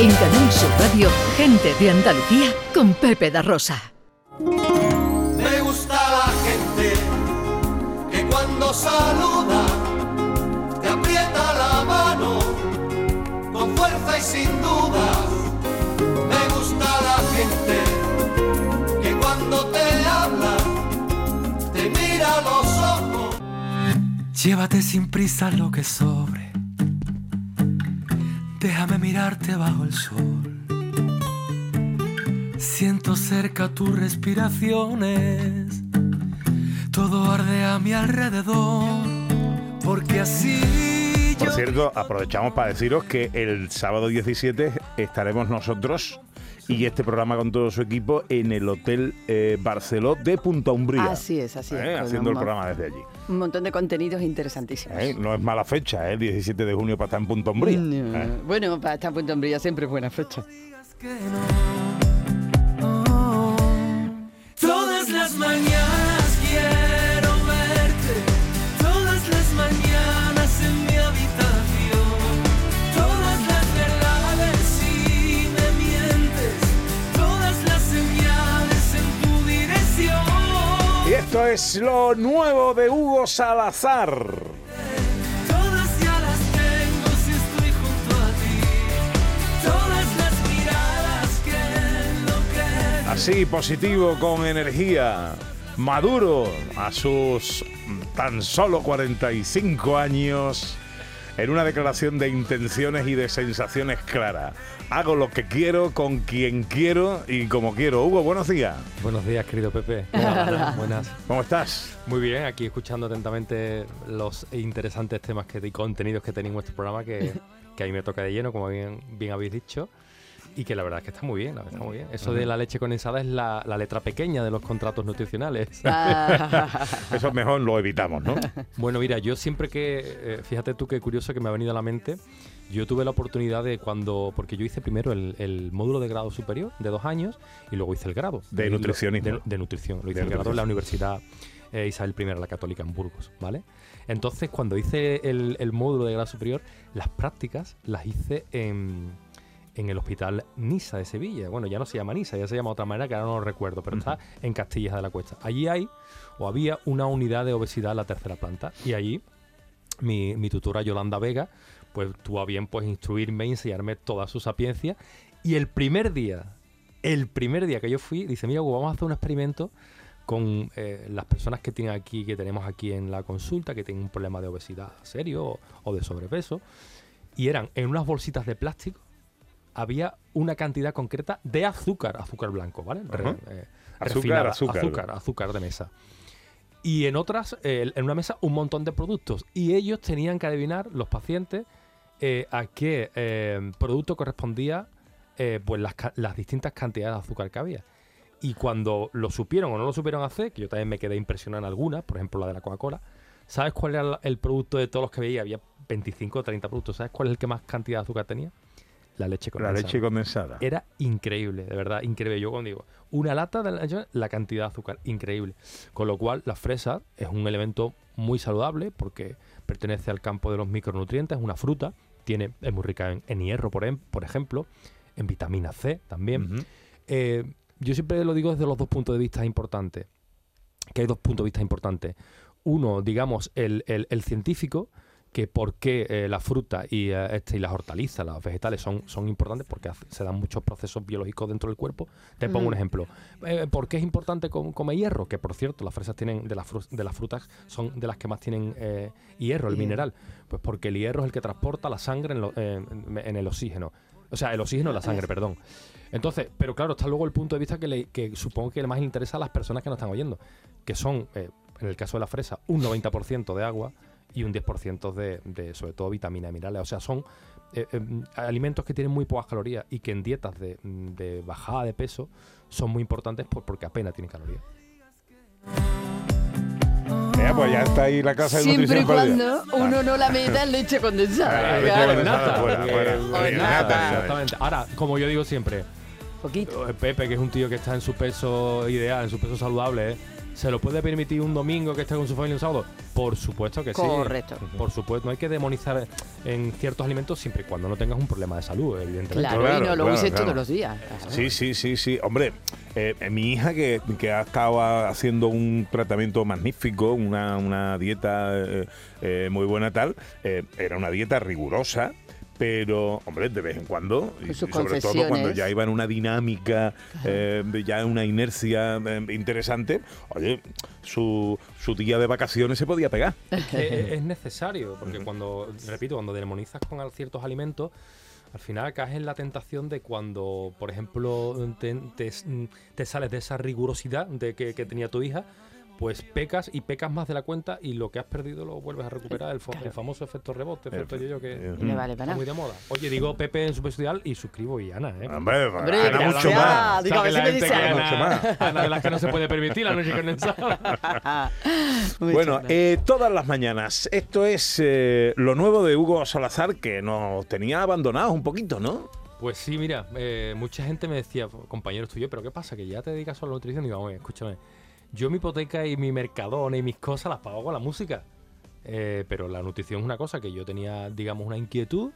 En Canal Sur Radio, gente de Andalucía con Pepe da Rosa. Me gusta la gente que cuando saluda te aprieta la mano con fuerza y sin dudas. Me gusta la gente que cuando te habla te mira a los ojos. Llévate sin prisa lo que sobre. Déjame mirarte bajo el sol. Siento cerca tus respiraciones. Todo arde a mi alrededor. Porque así Por cierto, aprovechamos para deciros que el sábado 17 estaremos nosotros y este programa con todo su equipo en el Hotel eh, Barceló de Punta Umbría. Así es, así es. Eh, haciendo el programa desde allí. Un montón de contenidos interesantísimos. Eh, No es mala fecha, el 17 de junio para estar en Punta Umbría. No. Eh. Bueno, para estar en Punta Umbría siempre es buena fecha. Todas las mañanas es lo nuevo de Hugo Salazar. Todas ya las tengo si estoy junto a ti. Todas las miradas que enloquecen. Así, positivo, con energía. Maduro, a sus tan solo 45 años, en una declaración de intenciones y de sensaciones claras. Hago lo que quiero, con quien quiero y como quiero. Hugo, buenos días. Buenos días, querido Pepe. Hola, buenas. ¿Cómo estás? Muy bien, aquí escuchando atentamente los interesantes temas que, y contenidos que tenéis en vuestro programa, que, que a mí me toca de lleno, como bien, bien habéis dicho. Y que la verdad es que está muy bien, la verdad está muy bien. Eso de la leche condensada es la, la letra pequeña de los contratos nutricionales. Ah, Eso mejor lo evitamos, ¿no? Bueno, mira, yo siempre que, eh, fíjate tú qué curioso que me ha venido a la mente, yo tuve la oportunidad de cuando, porque yo hice primero el, el módulo de grado superior de dos años y luego hice el grado. De nutricionismo. De, de nutrición, lo hice De el grado en la. Universidad eh, Isabel I, la Católica en Burgos, ¿vale? Entonces, cuando hice el, el módulo de grado superior, las prácticas las hice en, en el Hospital Nisa de Sevilla. Bueno, ya no se llama Nisa, ya se llama de otra manera que ahora no lo recuerdo, pero está en Castillas de la Cuesta. Allí hay, o había, una unidad de obesidad en la tercera planta. Y allí mi, mi tutora Yolanda Vega, pues tuvo a bien pues instruirme y enseñarme toda su sapiencia. Y el primer día, el primer día que yo fui, dice, mira, Hugo, vamos a hacer un experimento con eh, las personas que tienen aquí, que tenemos aquí en la consulta, que tienen un problema de obesidad serio o, o de sobrepeso. Y eran en unas bolsitas de plástico, había una cantidad concreta de azúcar, azúcar blanco, ¿vale? Re- eh, Azúcar, refinada, azúcar. azúcar, azúcar de mesa. Y en otras, eh, en una mesa, un montón de productos. Y ellos tenían que adivinar, los pacientes, eh, a qué eh, producto correspondía pues las, las distintas cantidades de azúcar que había. Y cuando lo supieron o no lo supieron hacer, que yo también me quedé impresionado en algunas, por ejemplo la de la Coca-Cola, ¿sabes cuál era el producto de todos los que veía? Había 25 o 30 productos. ¿Sabes cuál es el que más cantidad de azúcar tenía? La leche La condensada. leche condensada. Era increíble, de verdad, increíble. Yo cuando digo, una lata de leche, la cantidad de azúcar, increíble. Con lo cual, la fresa es un elemento muy saludable porque pertenece al campo de los micronutrientes, es una fruta, tiene, es muy rica en, en hierro, por, em- por ejemplo, en vitamina C también. Eh, yo siempre lo digo desde los dos puntos de vista importantes. Que hay dos puntos de vista importantes. Uno, digamos, el, el- el científico, que por qué eh, la fruta y, eh, este, y las hortalizas, las vegetales son, son importantes porque hace- se dan muchos procesos biológicos dentro del cuerpo. Te pongo un ejemplo. Eh, ¿Por qué es importante com- comer hierro? Que por cierto, las fresas tienen de las, de las frutas son de las que más tienen eh, hierro, el mineral. Pues porque el hierro es el que transporta la sangre en, lo- en- el oxígeno. O sea, el oxígeno en la sangre, perdón. Entonces, pero claro, está luego el punto de vista que, le- que supongo que más le interesa a las personas que nos están oyendo, que son, en el caso de la fresa, un 90% de agua y un 10% de, de, sobre todo, vitaminas y minerales. O sea, son eh, eh, alimentos que tienen muy pocas calorías y que en dietas de, de bajada de peso son muy importantes por- porque apenas tienen calorías. Ya, pues ya está ahí la clase de siempre y nutrición perdida. cuando uno no la meta en leche condensada. Ah, exactamente. Ahora, como yo digo siempre, Poquito. Eh, Pepe, que es un tío que está en su peso ideal, en su peso saludable, ¿eh? ¿Se lo puede permitir un domingo que esté con su familia un sábado? Por supuesto que sí. Correcto. Por supuesto, no hay que demonizar en ciertos alimentos siempre y cuando no tengas un problema de salud, evidentemente. Claro, Claro, y no lo claro, uses claro. todos los días. Sí, sí, sí, sí. Hombre, eh, eh, mi hija que, que acaba haciendo un tratamiento magnífico, una, una dieta eh, eh, muy buena tal, eh, era una dieta rigurosa. Pero, hombre, de vez en cuando, y, sobre todo cuando ya iba en una dinámica, eh, ya en una inercia eh, interesante, oye, su, su día de vacaciones se podía pegar. que es- es necesario, porque cuando, repito, cuando demonizas con ciertos alimentos, al final caes en la tentación de cuando, por ejemplo, te, te- te sales de esa rigurosidad de que, que tenía tu hija, pues pecas y pecas más de la cuenta y lo que has perdido lo vuelves a recuperar, el, fo- el famoso efecto rebote, efecto yo que Eh, Y me vale está muy de moda. Oye, digo Pepe en Superficial y suscribo y Ana, ¿eh? Hombre, Hombre, Ana mucho más. Digo, a ver si me dice que algo. Mucho Ana, más. Ana de las que no se puede permitir la noche condensada. Bueno, eh, todas las mañanas. Esto es eh, lo nuevo de Hugo Salazar que nos tenía abandonados un poquito, ¿no? Pues sí, mira, eh, mucha gente me decía, compañeros tuyos, pero ¿qué pasa? Que ya te dedicas solo a la nutrición. Y digo, vamos, escúchame, yo mi hipoteca y mi mercadona y mis cosas las pago con la música. Eh, pero la nutrición es una cosa que yo tenía, digamos, una inquietud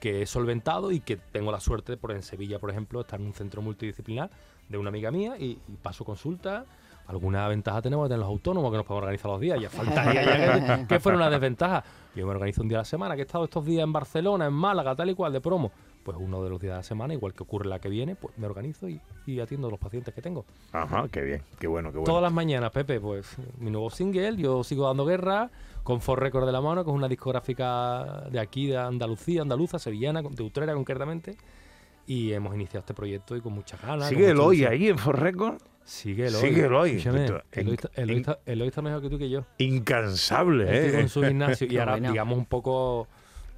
que he solventado y que tengo la suerte, por en Sevilla, por ejemplo, estar en un centro multidisciplinar de una amiga mía y, paso consulta. Alguna ventaja tenemos de los autónomos que nos podemos organizar los días. Ya faltaría ya que, que fuera una desventaja. Yo me organizo un día a la semana, que he estado estos días en Barcelona, en Málaga, tal y cual, de promo. Pues uno de los días de la semana, igual que ocurre la que viene, pues me organizo y, y atiendo a los pacientes que tengo. Ajá, qué bien, qué bueno, qué bueno. Todas las mañanas, Pepe, pues mi nuevo single, yo sigo dando guerra, con For Record de la mano, que es una discográfica de aquí, de Andalucía, andaluza, sevillana, de Utrera concretamente. Y hemos iniciado este proyecto y con muchas ganas. ¿Sigue el hoy ahí en? Sigue el hoy. Sigue el hoy. Escúchame, Esto- el hoy está- mejor que tú que yo. Incansable, Estoy ¿eh? con su gimnasio. y ahora, digamos, un poco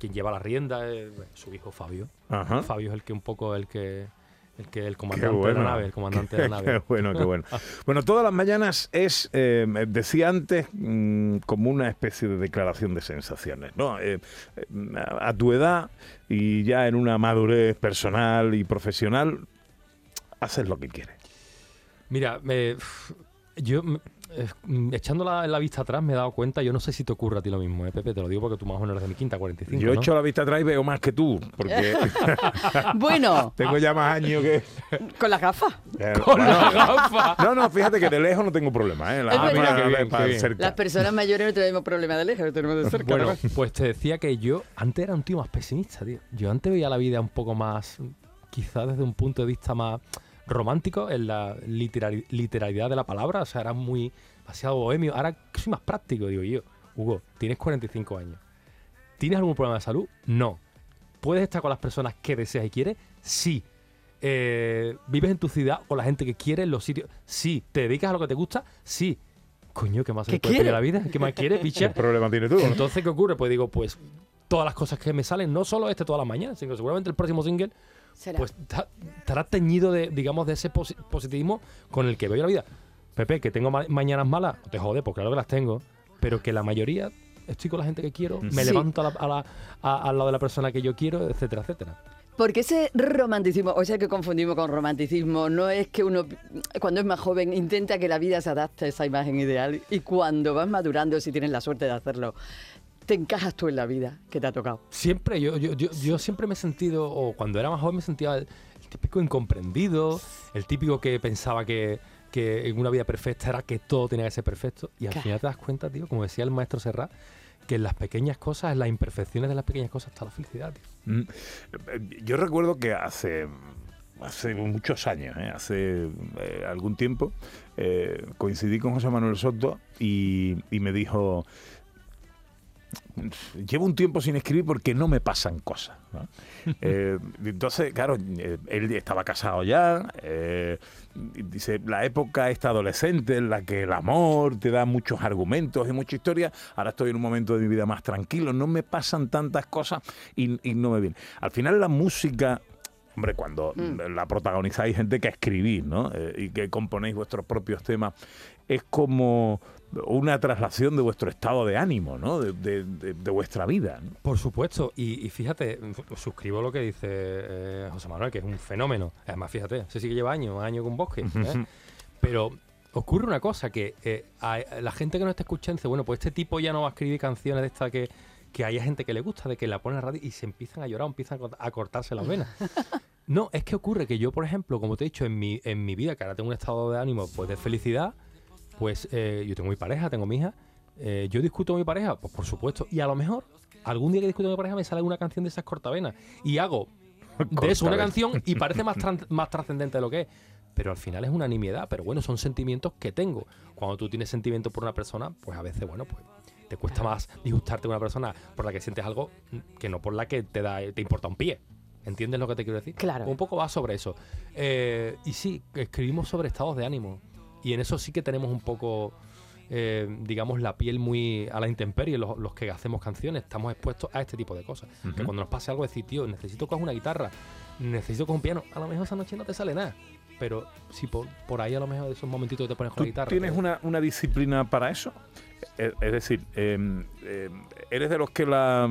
quien lleva la rienda es su hijo Fabio. Ajá. Fabio es el que un poco el que el que el comandante bueno. de la nave, el comandante de la Qué nave. bueno, qué bueno. Bueno, todas las mañanas es, eh, decía antes, mm, como una especie de declaración de sensaciones, ¿no? Eh, eh, a a tu edad y ya en una madurez personal y profesional, haces lo que quieres. Mira, me- yo me- eh, mm, echando la, la vista atrás me he dado cuenta, yo no sé si te ocurre a ti lo mismo, ¿eh, Pepe? Te lo digo porque tú más o menos eres de mi quinta, 45. Yo ¿no? echo la vista atrás y veo más que tú, porque Bueno, tengo ya más años que... con las gafas. Eh, Con bueno, la gafa. No, no, fíjate que de lejos no tengo problema, ¿eh? La. Qué bien, para bien. cerca. Las personas mayores no tenemos problema de lejos, lo tenemos de cerca. Bueno, ¿no? pues te decía que yo antes era un tío más pesimista, tío. Yo antes veía la vida un poco más, quizás desde un punto de vista más romántico, en la literari- literalidad de la palabra, o sea, era muy demasiado bohemio. Ahora soy más práctico, digo yo. Hugo, tienes 45 años. ¿Tienes algún problema de salud? No. ¿Puedes estar con las personas que deseas y quieres? Sí. Eh, ¿Vives en tu ciudad con la gente que quieres, en los sitios? Sí. ¿Te dedicas a lo que te gusta? Sí. Coño, ¿qué más se ¿Qué puede pedir la vida? ¿Qué más quieres, ¿Qué bicha? problema tienes tú? Entonces, ¿qué ocurre? Pues digo, pues todas las cosas que me salen, no solo este todas las mañanas, sino que seguramente el próximo single, Será. pues ta- estará teñido de, digamos, de ese posi- positivismo con el que veo la vida. Pepe, que tengo ma- mañanas malas, no te jode, porque claro que las tengo, pero que la mayoría estoy con la gente que quiero, me Sí. levanto a la- a la- a- al lado de la persona que yo quiero, etcétera, etcétera. Porque ese romanticismo, o sea que confundimos con romanticismo, no es que uno cuando es más joven intenta que la vida se adapte a esa imagen ideal y cuando vas madurando, si tienes la suerte de hacerlo, te encajas tú en la vida que te ha tocado. Siempre, yo, yo, yo, yo siempre me he sentido, o cuando era más joven me sentía el, el típico incomprendido, el típico que pensaba que, que en una vida perfecta era que todo tenía que ser perfecto. Y al Claro. final te das cuenta, tío, como decía el maestro Serrat, que en las pequeñas cosas, en las imperfecciones de las pequeñas cosas está la felicidad, tío. Mm. Yo recuerdo que hace, hace muchos años, ¿eh? hace eh, algún tiempo, eh, coincidí con José Manuel Soto y, y me dijo, llevo un tiempo sin escribir porque no me pasan cosas. ¿no? Eh, entonces, claro, eh, él estaba casado ya, eh, dice, la época esta adolescente en la que el amor te da muchos argumentos y mucha historia, ahora estoy en un momento de mi vida más tranquilo, no me pasan tantas cosas y, y no me viene. Al final la música... Hombre, cuando la protagonizáis gente que escribís, ¿no? Eh, y que componéis vuestros propios temas, es como una traslación de vuestro estado de ánimo, ¿no? De, de- de- de vuestra vida. ¿no? Por supuesto, y, y fíjate, suscribo lo que dice eh, José Manuel, que es un fenómeno. Además, fíjate, ese sí que lleva años, años con Bosque. ¿eh? Pero ocurre una cosa, que eh, a, a la gente que nos está escuchando dice, bueno, pues este tipo ya no va a escribir canciones de esta que, que haya gente que le gusta, de que la pone en la radio y se empiezan a llorar empiezan a cortarse las venas. No, es que ocurre que yo, por ejemplo, como te he dicho, en mi, en mi vida, que ahora tengo un estado de ánimo pues de felicidad, pues eh, yo tengo mi pareja, tengo mi hija, eh, yo discuto con mi pareja, pues por supuesto, y a lo mejor algún día que discuto con mi pareja me sale una canción de esas cortavenas y hago de eso una canción y parece más, tran- más trascendente de lo que es. Pero al final es una nimiedad, pero bueno, son sentimientos que tengo. Cuando tú tienes sentimientos por una persona, pues a veces, bueno, pues te cuesta más disgustarte con una persona por la que sientes algo que no por la que te da te importa un pie. ¿Entiendes lo que te quiero decir? Claro. Un poco va sobre eso. Eh, y sí, escribimos sobre estados de ánimo. Y en eso sí que tenemos un poco, eh, digamos, la piel muy a la intemperie, los, los que hacemos canciones. Estamos expuestos a este tipo de cosas. Que cuando nos pase algo, decir, tío, necesito coger una guitarra, necesito coger un piano. A lo mejor esa noche no te sale nada. Pero si por, por ahí a lo mejor esos momentitos te pones con ¿Tú la guitarra. tienes pues- una, una disciplina para eso? Es, es decir, eh, eh, ¿eres de los que la,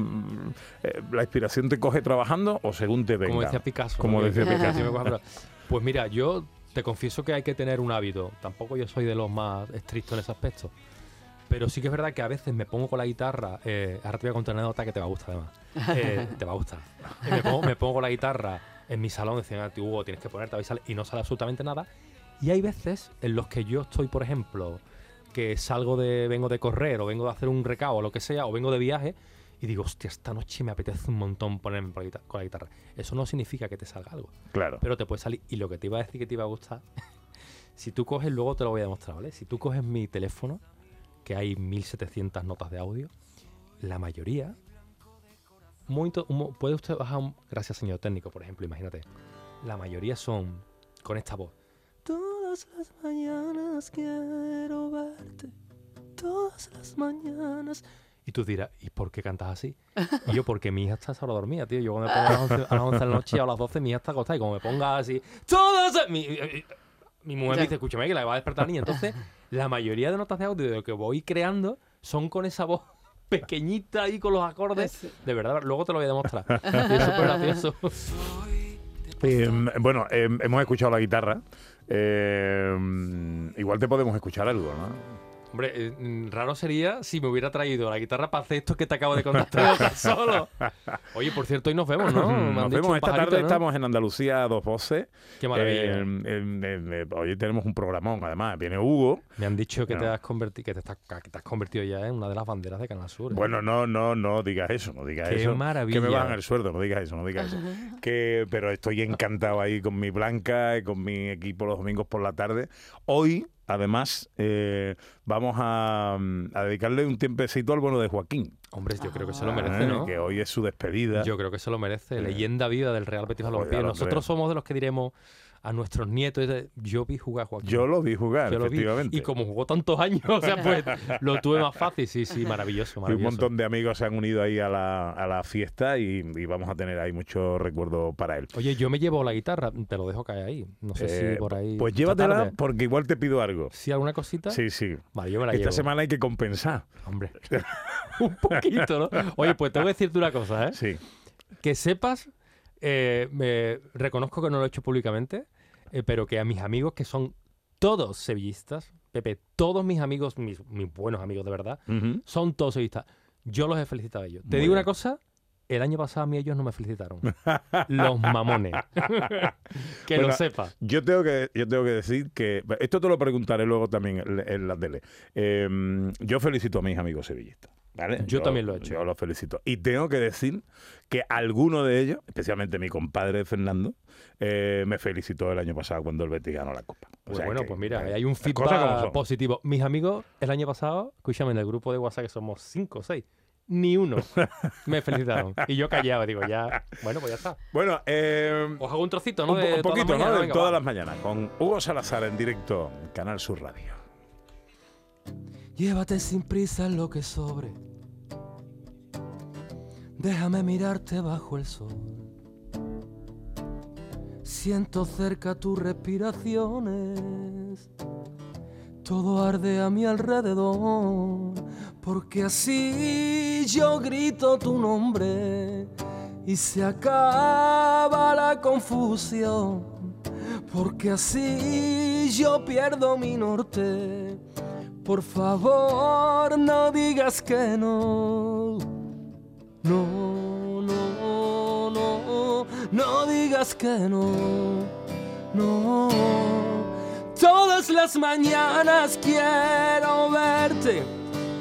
eh, la inspiración te coge trabajando o según te venga? Como decía Picasso. Como decía Picasso. Pues mira, yo te confieso que hay que tener un hábito. Tampoco yo soy de los más estrictos en ese aspecto. Pero sí que es verdad que a veces me pongo con la guitarra. eh, ahora te voy a contar una nota que te va a gustar además. Eh, te va a gustar. Me, pongo, me pongo con la guitarra en mi salón, decían, "Ah, Hugo, tienes que ponerte a ver", y no sale absolutamente nada. Y hay veces en los que yo estoy, por ejemplo, que salgo de, vengo de correr o vengo de hacer un recao o lo que sea, o vengo de viaje y digo, hostia, esta noche me apetece un montón ponerme con la guitarra-. Eso no significa que te salga algo, Claro. pero te puede salir. Y lo que te iba a decir que te iba a gustar, si tú coges, luego te lo voy a demostrar, ¿vale? Si tú coges mi teléfono, que hay 1700 notas de audio, la mayoría. mo- puede usted bajar un. Gracias, señor técnico, por ejemplo, imagínate. La mayoría son con esta voz. Todas las mañanas quiero verte. Todas las mañanas. Y tú dirás, ¿y por qué cantas así? Y yo, porque mi hija está ahora dormida, tío. Yo cuando me pongo a las 11, a las 11 de la noche o a las 12, mi hija está acostada. Y como me ponga así, todas. las-". Mi, eh, mi mujer me dice, escúchame, que la va a despertar la niña. Entonces, la mayoría de notas de audio de lo que voy creando son con esa voz pequeñita ahí con los acordes. De verdad, luego te lo voy a demostrar. Y es súper gracioso. Eh, bueno, eh, hemos escuchado la guitarra. Eh, igual te podemos escuchar algo, ¿no? Hombre, eh, mm, raro sería si me hubiera traído la guitarra para hacer esto que te acabo de contar solo. Oye, por cierto, hoy nos vemos, ¿no? Me Nos vemos esta pajarito, tarde, ¿no? estamos en Andalucía a dos voces. Qué maravilla. Eh, eh, eh, hoy tenemos un programón, además. Viene Hugo. Me han dicho que te has convertido, que te, estás- que te has convertido ya en una de las banderas de Canal Sur. ¿eh? Bueno, no, no, no digas eso, no digas Qué eso. maravilla. Que me bajan el sueldo, no digas eso, no digas eso. Que, pero estoy encantado ahí con mi Blanca y con mi equipo los domingos por la tarde. Hoy, además, eh, vamos a, mm, a dedicarle un tiempecito al bueno de Joaquín. Hombre, yo creo que se lo eh, merece, ¿no? Que hoy es su despedida. Yo creo que se lo merece. Eh. Leyenda viva del Real Betis Balompié. Nosotros somos de los que diremos a nuestros nietos, yo vi jugar a Joaquín. Yo lo vi jugar, vi. efectivamente. Y como jugó tantos años, o sea, pues lo tuve más fácil. Sí, sí, maravilloso, Y un maravilloso. montón de amigos se han unido ahí a la, a la fiesta y, y vamos a tener ahí mucho recuerdo para él. Oye, yo me llevo la guitarra, te lo dejo caer ahí. No sé Eh, si por ahí. Pues llévatela tarde. porque igual te pido algo. ¿Sí, alguna cosita? Sí, sí. Vale, yo me la Esta llevo. semana hay que compensar. Hombre. un poquito, ¿no? Oye, pues tengo que decirte una cosa, ¿eh? Sí. Que sepas, eh, me reconozco que no lo he hecho públicamente, eh, pero que a mis amigos que son todos sevillistas, Pepe, todos mis amigos, mis, mis buenos amigos de verdad, son todos sevillistas. Yo los he felicitado a ellos. Te Muy digo una cosa, el año pasado a mí ellos no me felicitaron. los mamones. que Bueno, lo sepas. Yo tengo que, yo tengo que decir que. Esto te lo preguntaré luego también en, en la tele. Eh, yo felicito a mis amigos sevillistas. ¿Vale? Yo también lo he hecho. Yo los felicito. Y tengo que decir que alguno de ellos, especialmente mi compadre Fernando, eh, me felicitó el año pasado cuando el Betis ganó la Copa. O Pues sea bueno, que, pues mira, hay un feedback positivo. Mis amigos, el año pasado, escúchame, en el grupo de WhatsApp que somos cinco o seis, ni uno me felicitaron. Y yo callaba, digo, ya, bueno, pues ya está. Bueno, eh, Os hago un trocito, ¿no? un, De poquito, ¿no? De todas las mañanas, con Hugo Salazar en directo, Canal Sur Radio. Llévate sin prisa lo que sobre. Déjame mirarte bajo el sol. Siento cerca tus respiraciones. Todo arde a mi alrededor. Porque así yo grito tu nombre. Y se acaba la confusión. porque así yo pierdo mi norte. Por favor, no digas que no. No, no, no, no digas que no. No. Todas las mañanas quiero verte.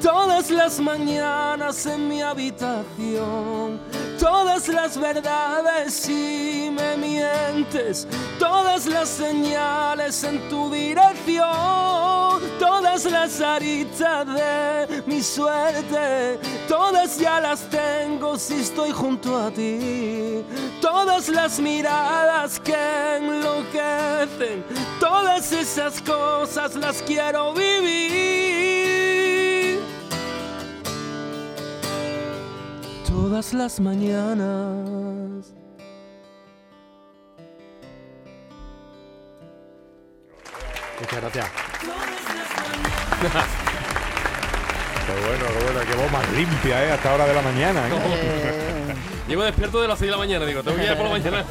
Todas las mañanas en mi habitación. Todas las verdades si me mientes. Todas las señales en tu dirección. Todas las aritas de mi suerte. Todas ya las tengo si estoy junto a ti. Todas las miradas que enloquecen. Todas esas cosas las quiero vivir. Todas las mañanas. Muchas gracias. Qué bueno, qué bueno, qué voz más limpia, ¿eh? Hasta hora de la mañana, ¿eh? Eh, Llevo despierto de las 6 de la mañana, digo, tengo que ir por la mañana.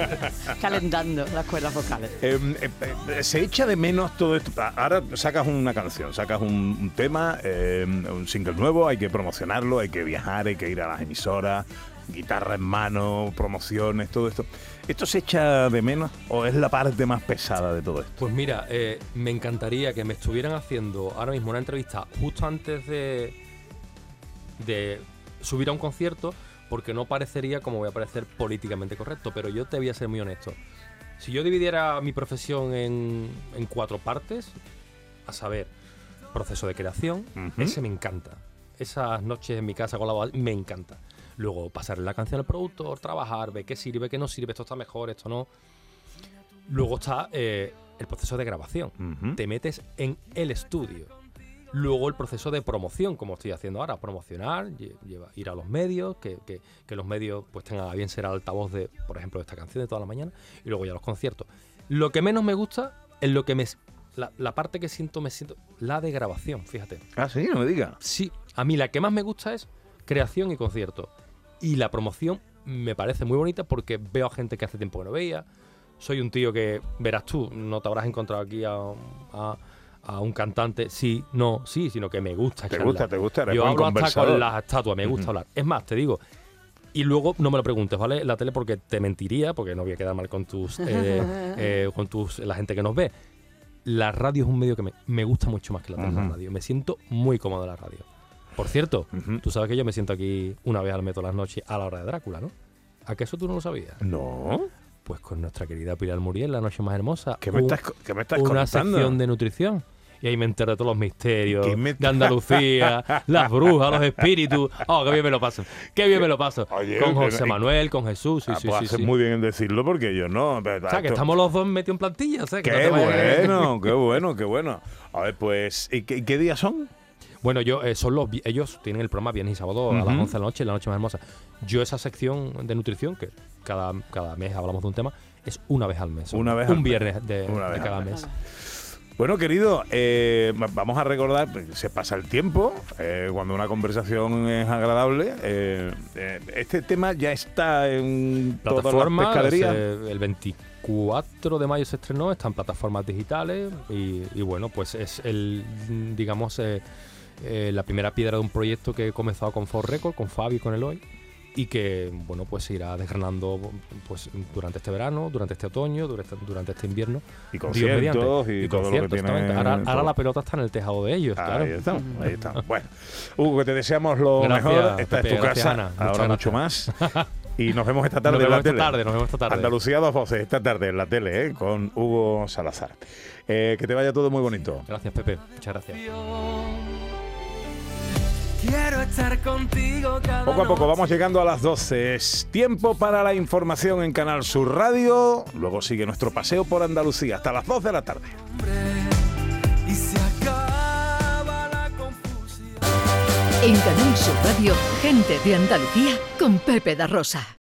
calentando las cuerdas vocales. Eh, eh, eh, se echa de menos todo esto. A- Ahora sacas una canción, sacas un, un tema, eh, un single nuevo, hay que promocionarlo, hay que viajar, hay que ir a las emisoras, guitarra en mano, promociones, todo esto. ¿Esto se echa de menos o es la parte más pesada de todo esto? Pues mira, eh, me encantaría que me estuvieran haciendo ahora mismo una entrevista justo antes de, de subir a un concierto, porque no parecería como voy a parecer políticamente correcto, pero yo te voy a ser muy honesto. Si yo dividiera mi profesión en, en cuatro partes, a saber, proceso de creación, ese me encanta. Esas noches en mi casa con la voz, me encanta. Luego pasarle la canción al productor, trabajar, ver qué sirve, qué no sirve, esto está mejor, esto no. Luego está eh, el proceso de grabación. Te metes en el estudio. Luego el proceso de promoción, como estoy haciendo ahora, promocionar, lle- lleva- ir a los medios, que, que- que los medios pues tengan a bien ser altavoz de, por ejemplo, de esta canción de toda la mañana, y luego ya los conciertos. Lo que menos me gusta es lo que me... La, la parte que siento, me siento... La de grabación, fíjate. Ah, sí, no me digas. Sí, a mí la que más me gusta es creación y concierto. Y la promoción me parece muy bonita porque veo a gente que hace tiempo que no veía. Soy un tío que, verás tú, no te habrás encontrado aquí a, a- a un cantante, sí, no, sí, sino que me gusta. Te charlar. gusta, te gusta, eres Yo hablo hasta con las estatuas, me gusta hablar. Es más, te digo, y luego no me lo preguntes, ¿vale? La tele porque te mentiría, porque no voy a quedar mal con tus, eh, eh, con tus, la gente que nos ve. La radio es un medio que me, me gusta mucho más que la tele, la Ujú. radio. Me siento muy cómodo en la radio. Por cierto, Ujú. tú sabes que yo me siento aquí una vez al mes todas las noches a la hora de Drácula, ¿no? ¿A que eso tú no lo sabías? No. Pues con nuestra querida Pilar Muriel, la noche más hermosa. ¿Qué me estás, qué me estás una contando? sección de nutrición. Y ahí me entero de todos los misterios ¿Qué me- de Andalucía, las brujas, los espíritus. Oh, qué bien me lo paso. Qué bien me lo paso. Oye, con José Manuel, con Jesús. Sí, Ah, sí, pues sí, haces sí. muy bien en decirlo porque yo no. pero O sea, que esto- estamos los dos metidos en plantilla. o sea, que no Qué te vayas- bueno, qué bueno, qué bueno. A ver, pues, ¿y qué, y qué días son? Bueno, yo eh, son los ellos tienen el programa viernes y sábado a las Ujú. 11 de la noche, la noche más hermosa. Yo esa sección de nutrición que cada, cada mes hablamos de un tema es una vez al mes. Una vez un al viernes de, cada mes. Bueno, querido, eh, va- vamos a recordar, pues, se pasa el tiempo, eh, cuando una conversación es agradable. eh, eh, este tema ya está en todas las pescaderías. el 24 de mayo se estrenó, está en plataformas digitales y, y bueno, pues es el, digamos, eh, la primera piedra de un proyecto que he comenzado con For Record, con Fabio y con Eloy y que, bueno, pues se irá desgranando pues durante este verano, durante este otoño, durante, durante este invierno. Y conciertos mediante. y, todo lo que conciertos, exactamente. Ahora, la pelota está en el tejado de ellos, claro. Ahí estamos, ahí estamos. Bueno, Hugo, que te deseamos lo Gracias, mejor. Esta Pepe, es tu casa, Ana. Ahora mucho más. Y nos vemos esta tarde Nos en la esta tele. tarde, nos vemos esta tarde. Andalucía dos voces, esta tarde en la tele, ¿eh? con Hugo Salazar. Eh, que te vaya todo muy bonito. Gracias, Pepe. Muchas gracias. Quiero estar contigo cada Poco a poco vamos llegando a las 12. Es tiempo para la información en Canal Sur Radio. Luego sigue nuestro paseo por Andalucía hasta las 2 de la tarde. y se acaba la confusión. En Canal Sur Radio, gente de Andalucía con Pepe da Rosa.